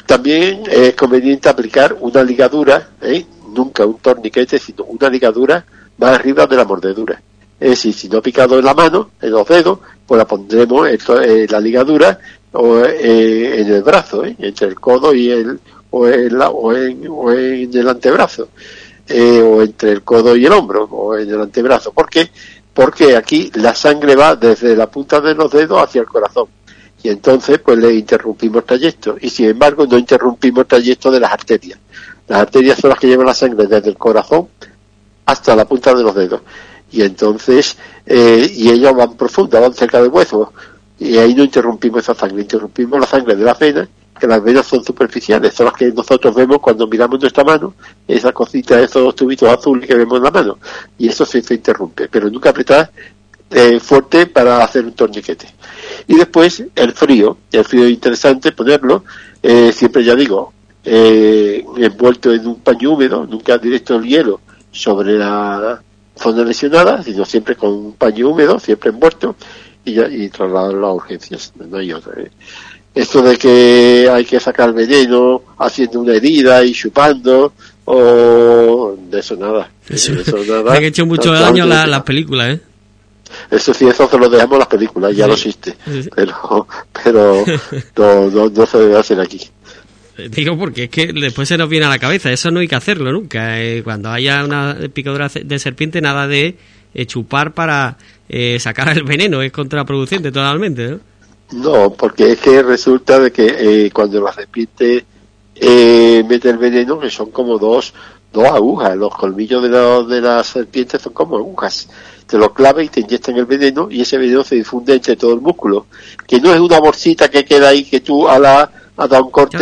También es conveniente aplicar una ligadura, ¿eh? Nunca un torniquete, sino una ligadura más arriba de la mordedura. Es decir, si no ha picado en la mano, en los dedos, pues la pondremos en la ligadura o eh, en el brazo, ¿eh? entre el codo y el o, el, o, en, o en el antebrazo, eh, o entre el codo y el hombro, o en el antebrazo. ¿Por qué? Porque aquí la sangre va desde la punta de los dedos hacia el corazón. Y entonces, pues le interrumpimos trayecto. Y sin embargo, no interrumpimos trayecto de las arterias. Las arterias son las que llevan la sangre desde el corazón hasta la punta de los dedos. Y entonces, eh, y ellas van profundas, van cerca del hueso y ahí no interrumpimos esa sangre, interrumpimos la sangre de la vena, que las venas son superficiales, son las que nosotros vemos cuando miramos nuestra mano, esa cosita, esos tubitos azules que vemos en la mano, y eso se, interrumpe, pero nunca apretar eh, fuerte para hacer un torniquete. Y después el frío, el frío es interesante ponerlo, eh, siempre ya digo, eh, envuelto en un paño húmedo, nunca directo el hielo sobre la zona lesionada, sino siempre con un paño húmedo, siempre envuelto, y, y trasladarlo a urgencias, no hay otra. ¿eh? Esto de que hay que sacar veneno haciendo una herida y chupando, o de eso nada. Eso, nada. (laughs) han hecho mucho daño las la películas, ¿eh? Eso sí, eso se lo dejamos las películas, ya lo existe. Pero, pero no, no, se debe hacer aquí. Digo porque es que después se nos viene a la cabeza, eso no hay que hacerlo nunca. Eh, cuando haya una picadura de serpiente, nada de eh, chupar para eh, sacar el veneno, es contraproducente totalmente, ¿no? Porque es que resulta de que eh, cuando la serpiente mete el veneno, que son como dos, dos agujas, los colmillos de, la, de la serpiente son como agujas. Te lo clava y te inyectan el veneno y ese veneno se difunde entre todo el músculo. Que no es una bolsita que queda ahí que tú a la a dar un corte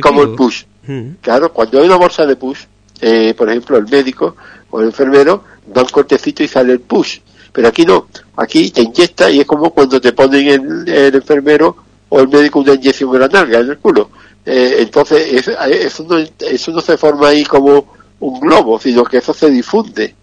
como el push. Mm. Claro, cuando hay una bolsa de push, eh, por ejemplo, el médico o el enfermero da un cortecito y sale el push. Pero aquí no, aquí te inyecta y es como cuando te ponen el, el enfermero o el médico una inyección en la nalga, en el culo. Eh, entonces, eso, no, eso no se forma ahí como un globo, sino que eso se difunde.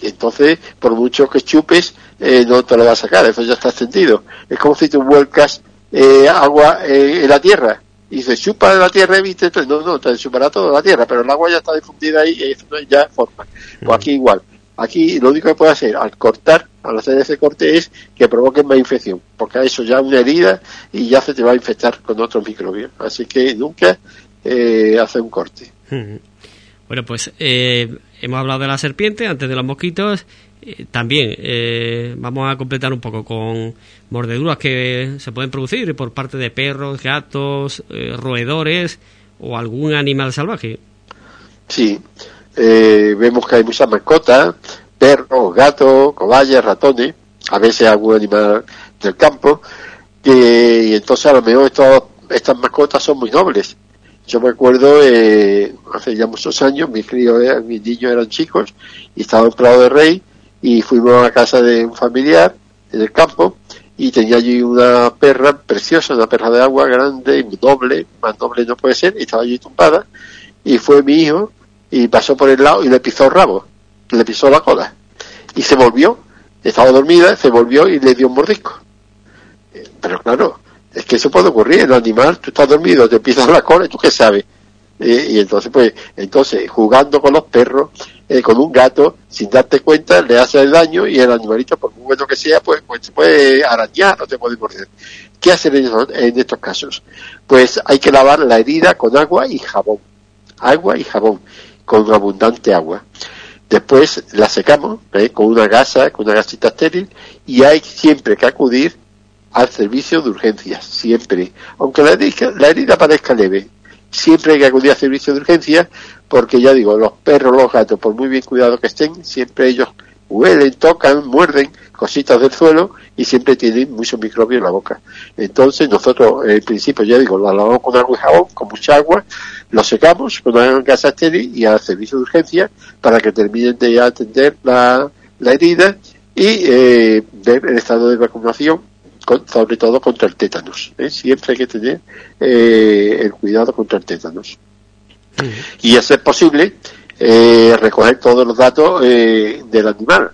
Entonces, por mucho que chupes, eh, no te lo va a sacar, eso ya está sentido. Es como si tú vuelcas eh, agua en la tierra y se chupa de la tierra, ¿viste? Entonces, no, no, te chupará toda la tierra, pero el agua ya está difundida ahí y ya forma. Pues aquí igual. Aquí lo único que puede hacer al cortar, al hacer ese corte, es que provoque más infección, porque eso ya una herida y ya se te va a infectar con otros microbios. Así que nunca eh, hace un corte. Bueno, pues eh, hemos hablado de la serpiente, antes de los mosquitos. Eh, también eh, vamos a completar un poco con mordeduras que se pueden producir por parte de perros, gatos, roedores o algún animal salvaje. Sí, vemos que hay muchas mascotas, perros, gatos, cobayas, ratones, a veces algún animal del campo, que, y entonces a lo mejor estas mascotas son muy nobles yo me acuerdo, eh, hace ya muchos años, mis críos, mis niños eran chicos y estaba en Prado de Rey y fuimos a casa de un familiar en el campo y tenía allí una perra preciosa, una perra de agua grande, doble, más doble no puede ser, y estaba allí tumbada y fue mi hijo y pasó por el lado y le pisó el rabo, le pisó la cola y se volvió, estaba dormida, se volvió y le dio un mordisco. Eh, pero claro, es que eso puede ocurrir, el animal, tú estás dormido, te pisas la cola tú qué sabes. Eh, y entonces, pues, entonces, jugando con los perros, eh, con un gato, sin darte cuenta, le hace el daño y el animalito, por muy bueno que sea, pues, pues te puede arañar o te puede morder. ¿Qué hacer en, estos casos? Pues hay que lavar la herida con agua y jabón. Agua y jabón, con abundante agua. Después la secamos eh, con una gasa, con una gasita estéril, y hay siempre que acudir al servicio de urgencias, siempre. Aunque la herida, la herida parezca leve, siempre hay que acudir al servicio de urgencias porque ya digo, los perros, los gatos, por muy bien cuidados que estén, siempre ellos huelen, tocan, muerden cositas del suelo y siempre tienen muchos microbios en la boca. Entonces nosotros, en principio, ya digo, lo lavamos con agua y jabón, con mucha agua, lo secamos con una gasa estéril y al servicio de urgencia para que terminen de atender la, la herida y eh, ver el estado de vacunación sobre todo contra el tétanos. ¿eh? Siempre hay que tener eh, el cuidado contra el tétanos. Y es posible, eh, recoger todos los datos del animal.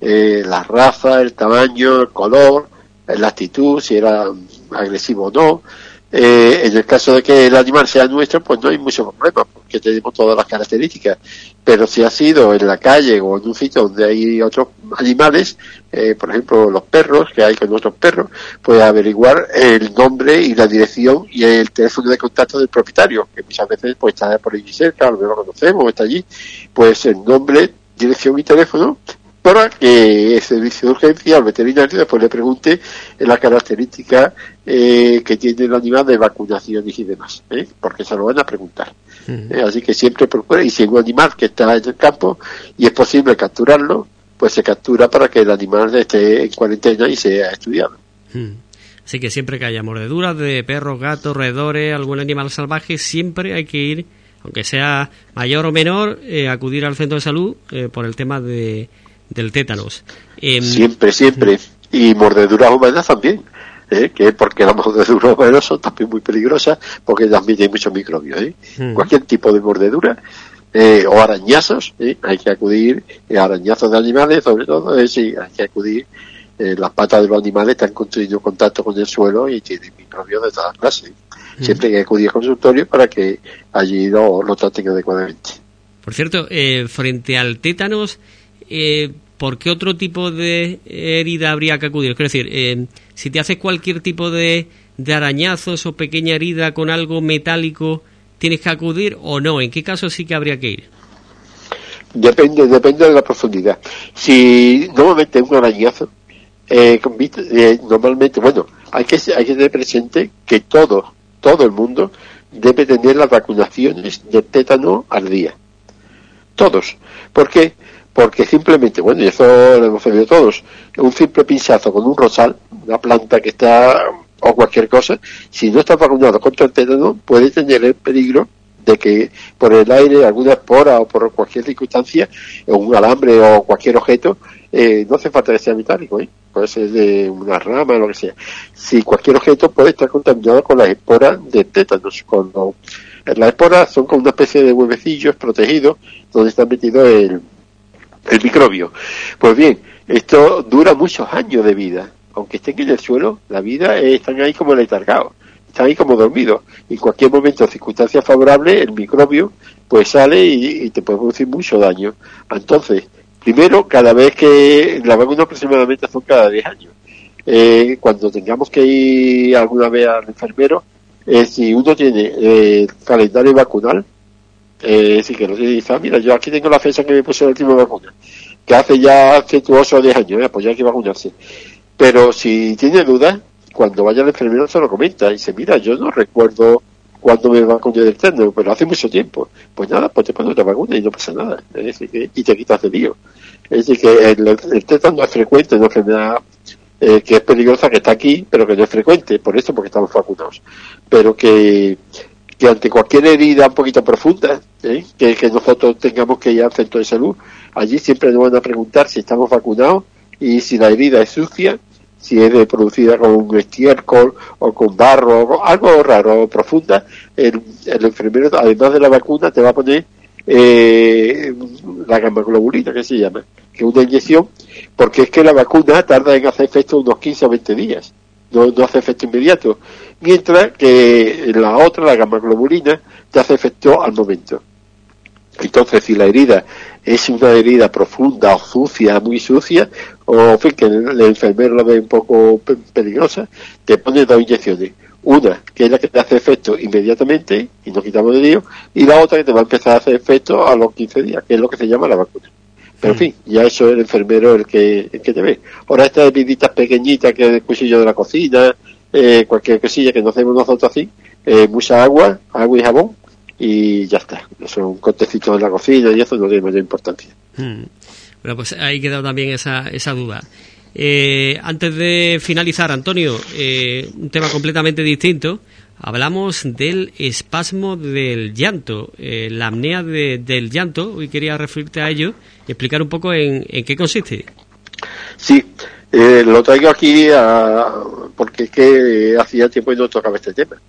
la raza, el tamaño, el color, la actitud, si era agresivo o no, eh, en el caso de que el animal sea nuestro, pues no hay mucho problema, porque tenemos todas las características. Pero si ha sido en la calle o en un sitio donde hay otros animales, eh, por ejemplo los perros, que hay con otros perros, pues averiguar el nombre y la dirección y el teléfono de contacto del propietario, que muchas veces pues está por allí cerca, a lo mejor lo conocemos, está allí, pues el nombre, dirección y teléfono que el servicio de urgencia al veterinario después le pregunte la característica eh, que tiene el animal de vacunación y demás, ¿eh? porque se lo van a preguntar. ¿eh? Así que siempre procura, y si hay un animal que está en el campo y es posible capturarlo, pues se captura para que el animal esté en cuarentena y sea estudiado. Así que siempre que haya mordeduras de perros, gatos, roedores, algún animal salvaje, siempre hay que ir, aunque sea mayor o menor, acudir al centro de salud por el tema de del tétanos. Em, siempre, siempre. Y mordeduras humanas también. ¿eh? que porque las mordeduras humanas son también muy peligrosas porque también hay muchos microbios. ¿eh? Hmm. Cualquier tipo de mordedura eh, o arañazos, ¿eh? hay que acudir, arañazos de animales sobre todo, sí, hay que acudir. las patas de los animales están construyendo contacto con el suelo y tienen microbios de todas clases. Hmm. Siempre hay que acudir al consultorio para que allí lo, lo traten adecuadamente. Por cierto, frente al tétanos, eh, ¿por qué otro tipo de herida habría que acudir? Es decir, eh, si te haces cualquier tipo de, arañazos o pequeña herida con algo metálico, ¿tienes que acudir o no? ¿En qué caso sí que habría que ir? Depende, depende de la profundidad. Si normalmente un arañazo, eh, eh, normalmente, bueno, hay que, hay que tener presente que todo, todo el mundo debe tener las vacunaciones de tétano al día. Todos. ¿Por qué? Porque simplemente, bueno, y eso lo hemos sabido todos, un simple pinchazo con un rosal, una planta que está, o cualquier cosa, si no está vacunado contra el tétano, puede tener el peligro de que por el aire, alguna espora o por cualquier circunstancia, un alambre o cualquier objeto, eh, no hace falta que sea metálico, ¿eh? puede ser de una rama, o lo que sea. Si cualquier objeto puede estar contaminado con las esporas de tétanos. Cuando las esporas son como una especie de huevecillos protegidos donde está metido el, el microbio. Pues bien, esto dura muchos años de vida. Aunque estén en el suelo, la vida están ahí como letargados, están ahí como dormidos. En cualquier momento, circunstancias favorables, el microbio pues sale y, te puede producir mucho daño. Entonces, primero, cada vez que la vacuna aproximadamente son cada 10 años. Eh, cuando tengamos que ir alguna vez al enfermero, eh, si uno tiene eh, calendario vacunal, eh, si que tiene, dice, ah, mira, yo aquí tengo la fecha que me puse la última vacuna que hace ya 8 o 10 años, ¿eh? pues ya hay que vacunarse. Pero si tiene dudas, cuando vaya al enfermero se lo comenta y dice, mira, yo no recuerdo cuándo me vacuné del tétano, pero hace mucho tiempo. Pues nada, pues te pones otra vacuna y no pasa nada. y te quitas de lío. Es decir, que el, el tétano es frecuente, una enfermedad eh, que es peligrosa, que está aquí, pero que no es frecuente, por eso, porque estamos vacunados. Pero que, que ante cualquier herida un poquito profunda, ¿eh? que, nosotros tengamos que ir al centro de salud, Allí siempre nos van a preguntar si estamos vacunados y si la herida es sucia, si es producida con un estiércol o con barro, o algo raro o profunda, el, enfermero, además de la vacuna, te va a poner eh, la gamma globulina, que se llama, que es una inyección, porque es que la vacuna tarda en hacer efecto unos 15 o 20 días, no, no hace efecto inmediato, mientras que la otra, la gamma globulina, te hace efecto al momento. Entonces, si la herida es una herida profunda o sucia, muy sucia, o en fin, que el, enfermero la ve un poco peligrosa, te pone dos inyecciones. Una, que es la que te hace efecto inmediatamente, y nos quitamos de lío, y la otra que te va a empezar a hacer efecto a los 15 días, que es lo que se llama la vacuna. Pero en mm. fin, ya eso es el enfermero el que, el que te ve. Ahora estas viditas pequeñitas que es el cuchillo de la cocina, eh, cualquier cosilla que no hacemos nosotros así, eh, mucha agua, agua y jabón, y ya está. Son cortecitos en la cocina y eso no tiene mayor importancia. Hmm. Bueno, pues ahí quedado también esa, esa duda. Eh, antes de finalizar, Antonio, eh, un tema completamente distinto. Hablamos del espasmo del llanto, la apnea del llanto. Hoy quería referirte a ello y explicar un poco en, en qué consiste. Sí, lo traigo aquí porque es que hacía tiempo y no tocaba este tema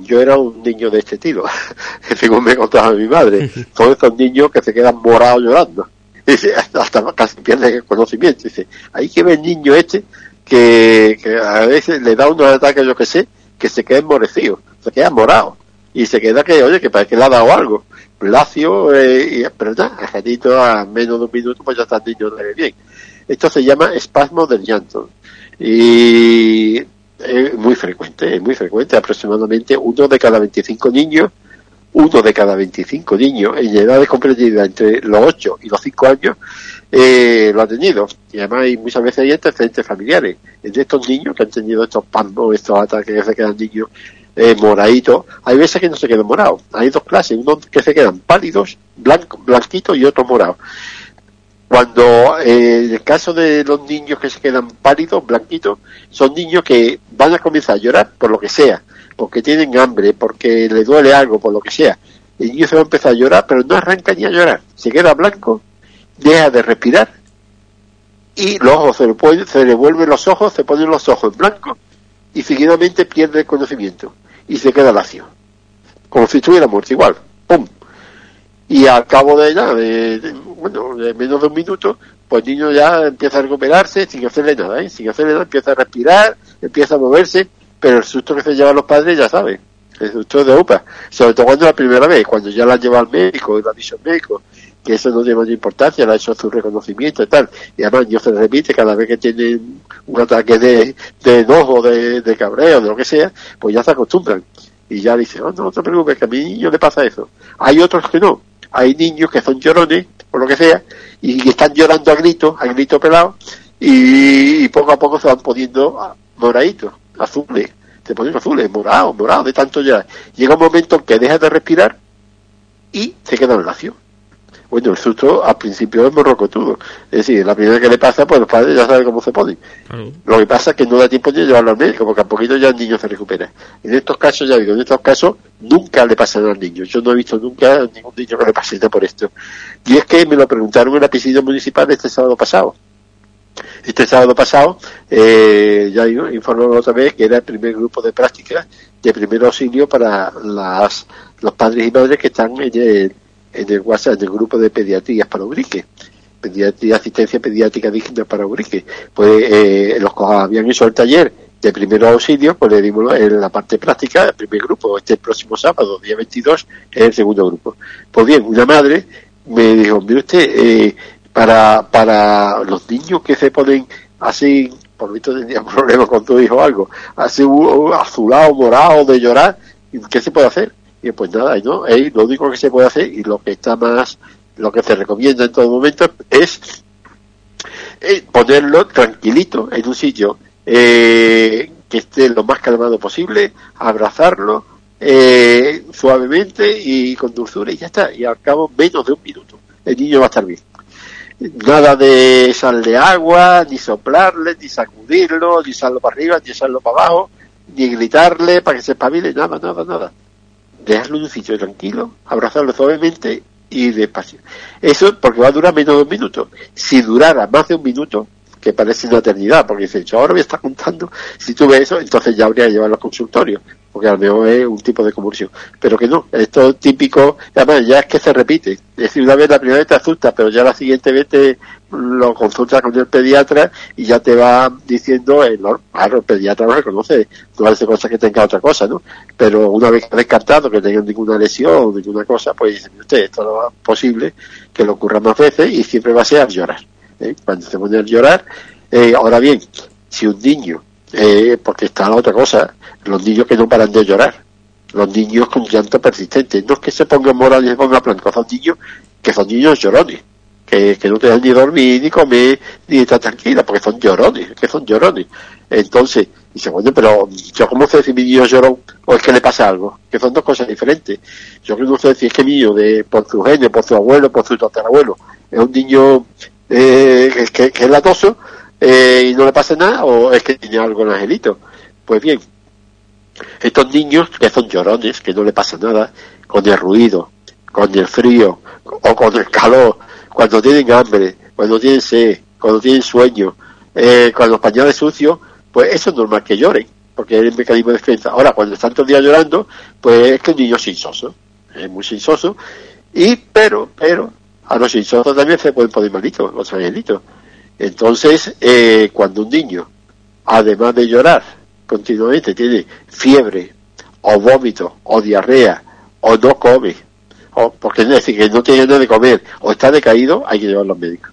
yo era un niño de este estilo, (laughs) según me contaba mi madre. (laughs) Son estos niños que se quedan morados llorando. Dice, (laughs) hasta casi pierde el conocimiento. Dice, hay que ver el niño este que, a veces le da unos ataques, yo que sé, que se queda enmorecido, se queda morado. Y se queda que, oye, que parece que le ha dado algo. Lacio, eh, y, pero nada, a menos de un minuto, pues ya está el niño bien. Esto se llama espasmo del llanto. Y es muy frecuente, es muy frecuente, aproximadamente uno de cada 25 niños, uno de cada 25 niños en edades comprendidas entre los 8 y los 5 años eh, lo ha tenido. Y además hay, muchas veces hay antecedentes familiares. Entre estos niños que han tenido estos pandos, estos ataques que se quedan niños eh, moraditos, hay veces que no se quedan morados. Hay dos clases, uno que se quedan pálidos, blanco, blanquitos y otro morados. Cuando eh, en el caso de los niños que se quedan pálidos, blanquitos, son niños que van a comenzar a llorar por lo que sea, porque tienen hambre, porque le duele algo, por lo que sea. El niño se va a empezar a llorar, pero no arranca ni a llorar. Se queda blanco, deja de respirar y los ojos se le, se le vuelven los ojos, se ponen los ojos en blanco y seguidamente pierde el conocimiento y se queda lacio. Como si estuviera muerto igual. ¡Pum! Y al cabo de ella, de, bueno, de menos de un minuto, pues el niño ya empieza a recuperarse sin hacerle nada, ¿eh? sin hacerle nada, empieza a respirar, empieza a moverse, pero el susto que se llevan los padres ya saben, el susto de UPA, sobre todo cuando es la primera vez, cuando ya la lleva al médico y la dicho al médico, que eso no tiene mucha importancia, le ha hecho su reconocimiento y tal, y además niño se repite cada vez que tiene un ataque de, de enojo, de, de cabreo, de lo que sea, pues ya se acostumbran. Y ya dice, oh, no, no te preocupes, que a mi niño le pasa eso. Hay otros que no, hay niños que son llorones, o lo que sea, y están llorando a grito, a grito pelado, y, poco a poco se van poniendo moraditos, azules, se ponen azules, morados, morados, de tanto llorar. Llega un momento en que deja de respirar y se quedan lacios. Bueno, el susto al principio es morrocotudo. Es decir, la primera que le pasa, pues los padres ya saben cómo se ponen. Lo que pasa es que no da tiempo de llevarlo al médico, porque a poquito ya el niño se recupera. En estos casos, ya digo, en estos casos nunca le pasa nada al niño. Yo no he visto nunca ningún niño que le pase nada por esto. Y es que me lo preguntaron en la piscina municipal este sábado pasado. Este sábado pasado, eh, ya informó otra vez que era el primer grupo de prácticas de primer auxilio para las, los padres y madres que están en el, en el WhatsApp, en el grupo de pediatrías para Urique. Pediatría, asistencia pediátrica digna para Urique. Pues eh, los que habían hecho el taller de primer auxilio, pues le dimos en la parte práctica, el primer grupo, este próximo sábado, día 22, es el segundo grupo. Pues bien, una madre me dijo, mire usted, eh, para, para los niños que se ponen así, por visto tenía (laughs) problemas con tu hijo o algo, así azulado, morado, de llorar, ¿qué se puede hacer? Y pues nada, ¿no? Lo único que se puede hacer y lo que está más, lo que se recomienda en todo momento es eh, ponerlo tranquilito en un sitio eh, que esté lo más calmado posible, abrazarlo eh, suavemente y con dulzura y ya está. Y al cabo menos de un minuto el niño va a estar bien nada de sal de agua, ni soplarle, ni sacudirlo, ni echarlo para arriba, ni echarlo para abajo, ni gritarle para que se espabile, nada, nada, nada. Dejarlo en un sitio tranquilo, abrazarlo suavemente y despacio. Eso porque va a durar menos de un minuto. Si durara más de un minuto, que parece una eternidad, porque dice, yo ahora me está contando, si tú ves eso, entonces ya habría que llevarlo al consultorio, porque a lo mejor es un tipo de convulsión. Pero que no, esto es típico, además ya es que se repite. Es decir, una vez la primera vez te asusta, pero ya la siguiente vez te lo consultas con el pediatra y ya te va diciendo, el, claro, el pediatra lo reconoce, no hace cosas que tenga otra cosa, ¿no? Pero una vez descartado que tenga ninguna lesión, ninguna cosa, pues dice, usted, esto no es posible que lo ocurra más veces y siempre va a ser llorar. ¿eh? cuando se pone a llorar. Eh, ahora bien, si un niño, eh, porque está la otra cosa, los niños que no paran de llorar, los niños con llanto persistente, no es que se pongan morales se pongan blancos, son niños que son niños llorones, que, no te dan ni dormir, ni comer, ni estar tranquila, porque son llorones, que son llorones. Entonces, dice, bueno, pero yo cómo sé si mi niño lloró o es que le pasa algo, que son dos cosas diferentes. Yo no sé si es que mi niño, de, por su genio, por su abuelo, por su tatarabuelo, es un niño eh, que, que, es latoso eh, y no le pasa nada o es que tiene algo en el angelito. Pues bien, estos niños que son llorones, que no le pasa nada, con el ruido, con el frío o con el calor, cuando tienen hambre, cuando tienen sed, cuando tienen sueño, eh, con los pañales sucios, pues eso es normal que lloren, porque es el mecanismo de defensa. Ahora, cuando están todo el día llorando, pues es que el niño es sinsoso, es muy sinsoso, y pero, pero, a los insosos también se pueden poner malitos, los angelitos. Entonces, eh, cuando un niño, además de llorar continuamente, tiene fiebre, o vómito, o diarrea, o no come, o porque es decir, que no tiene nada de comer, o está decaído, hay que llevarlo al médico.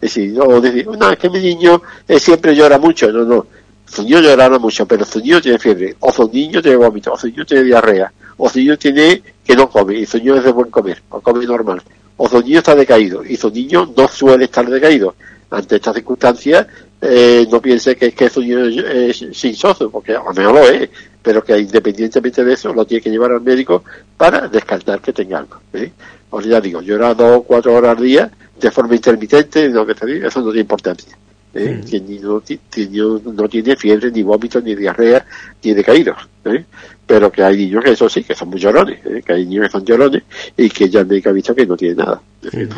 Es decir, no decir, no, es que mi niño eh, siempre llora mucho, no, no. Su niño llora mucho, pero su niño tiene fiebre, o su niño tiene vómito, o su niño tiene diarrea, o su niño tiene que no come, y su niño es de buen comer, o come normal, o su niño está decaído y su niño no suele estar decaído. Ante estas circunstancias, eh, no piense que, que su niño es sin socio, porque a lo mejor lo es, pero que independientemente de eso lo tiene que llevar al médico para descartar que tenga algo. ¿eh? Os ya digo, llora dos o cuatro horas al día de forma intermitente, no que eso no tiene importancia. ¿eh? Mm. Que no, tiene fiebre, ni vómitos, ni diarrea, ni decaídos. ¿eh? Pero que hay niños que eso sí, que son muy llorones, ¿eh? que hay niños que son llorones y que ya el médico ha visto que no tiene nada. Mm.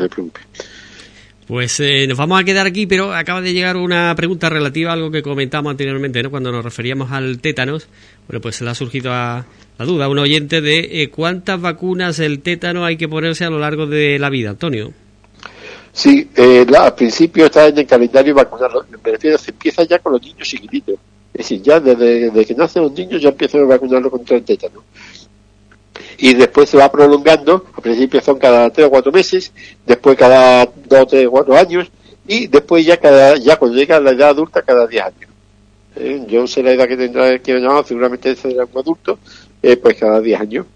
Pues eh, nos vamos a quedar aquí, pero acaba de llegar una pregunta relativa a algo que comentamos anteriormente, ¿no? Cuando nos referíamos al tétanos. Bueno, pues se le ha surgido a la duda a un oyente de eh, cuántas vacunas del tétano hay que ponerse a lo largo de la vida, Antonio. Sí, eh, al principio está en el calendario vacunarlo. Me refiero, se empieza ya con los niños chiquititos. Es decir, ya desde, que nacen los niños ya empiezan a vacunarlo contra el tétano. Y después se va prolongando, al principio son cada tres o cuatro meses, después cada dos, tres o cuatro años, y después ya cada, ya cuando llega la edad adulta cada diez años. Eh, yo sé la edad que tendrá el que llamado, seguramente será un adulto, eh, pues cada diez años.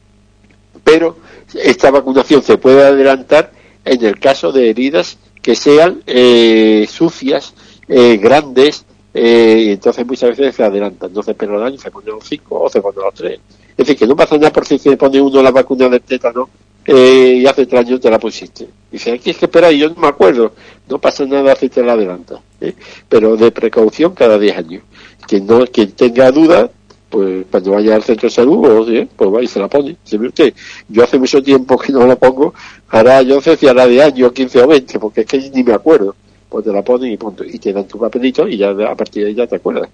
Pero esta vacunación se puede adelantar en el caso de heridas que sean eh, sucias, eh, grandes, eh, y entonces muchas veces se adelantan. Entonces, pero el año se pone los cinco o se pone los tres. Es decir, que no pasa nada por si se pone uno la vacuna del tétano eh, y hace tres años te la pusiste. Dice, aquí es que esperar, y yo no me acuerdo, no pasa nada si te la adelanta. ¿eh? Pero de precaución cada 10 años. Quien, no, quien tenga duda, pues cuando vaya al centro de salud, pues va y se la pone. usted, yo hace mucho tiempo que no la pongo, ahora yo no sé si hará de año, 15 o 20, porque es que ni me acuerdo. Pues te la ponen y punto. Y te dan tu papelito y ya a partir de ahí ya te acuerdas.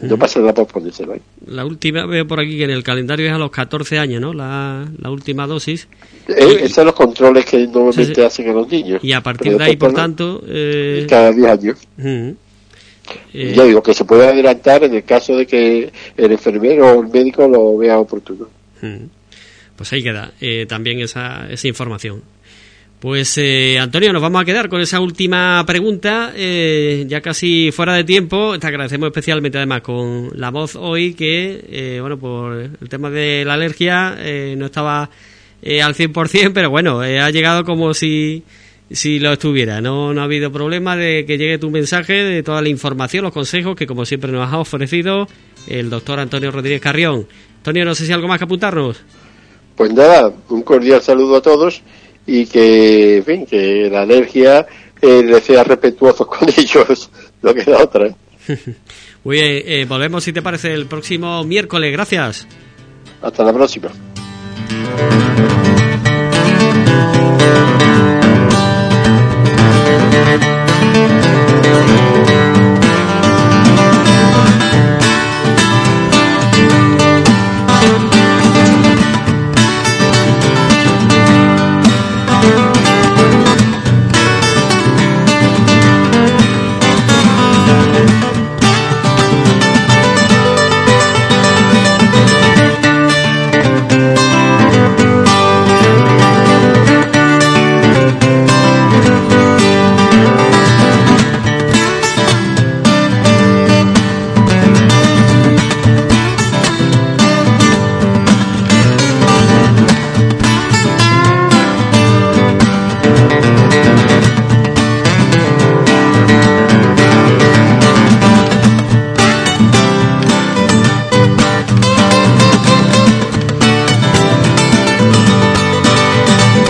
No pasa nada por ponérsela. ¿eh? La última, veo por aquí que en el calendario es a los 14 años, ¿no? La, última dosis. Eh, esos son los controles que normalmente hacen a los niños. Y a partir de ahí, por tanto... Eh... Cada 10 años. Eh, ya digo, que se puede adelantar en el caso de que el enfermero o el médico lo vea oportuno. Pues ahí queda también esa, esa información. Pues eh, Antonio, nos vamos a quedar con esa última pregunta, eh, ya casi fuera de tiempo. Te agradecemos especialmente además con la voz hoy que, eh, bueno, por el tema de la alergia no estaba al 100%, pero bueno, ha llegado como si, si lo estuviera. No, no ha habido problema de que llegue tu mensaje, de toda la información, los consejos que como siempre nos ha ofrecido el doctor Antonio Rodríguez Carrión. Antonio, no sé si algo más que apuntarnos. Pues nada, un cordial saludo a todos y que, en fin, que la alergia eh, le sea respetuoso (laughs) con ellos, lo que da otra. (laughs) Muy bien, eh, volvemos si te parece el próximo miércoles. Gracias. Hasta la próxima.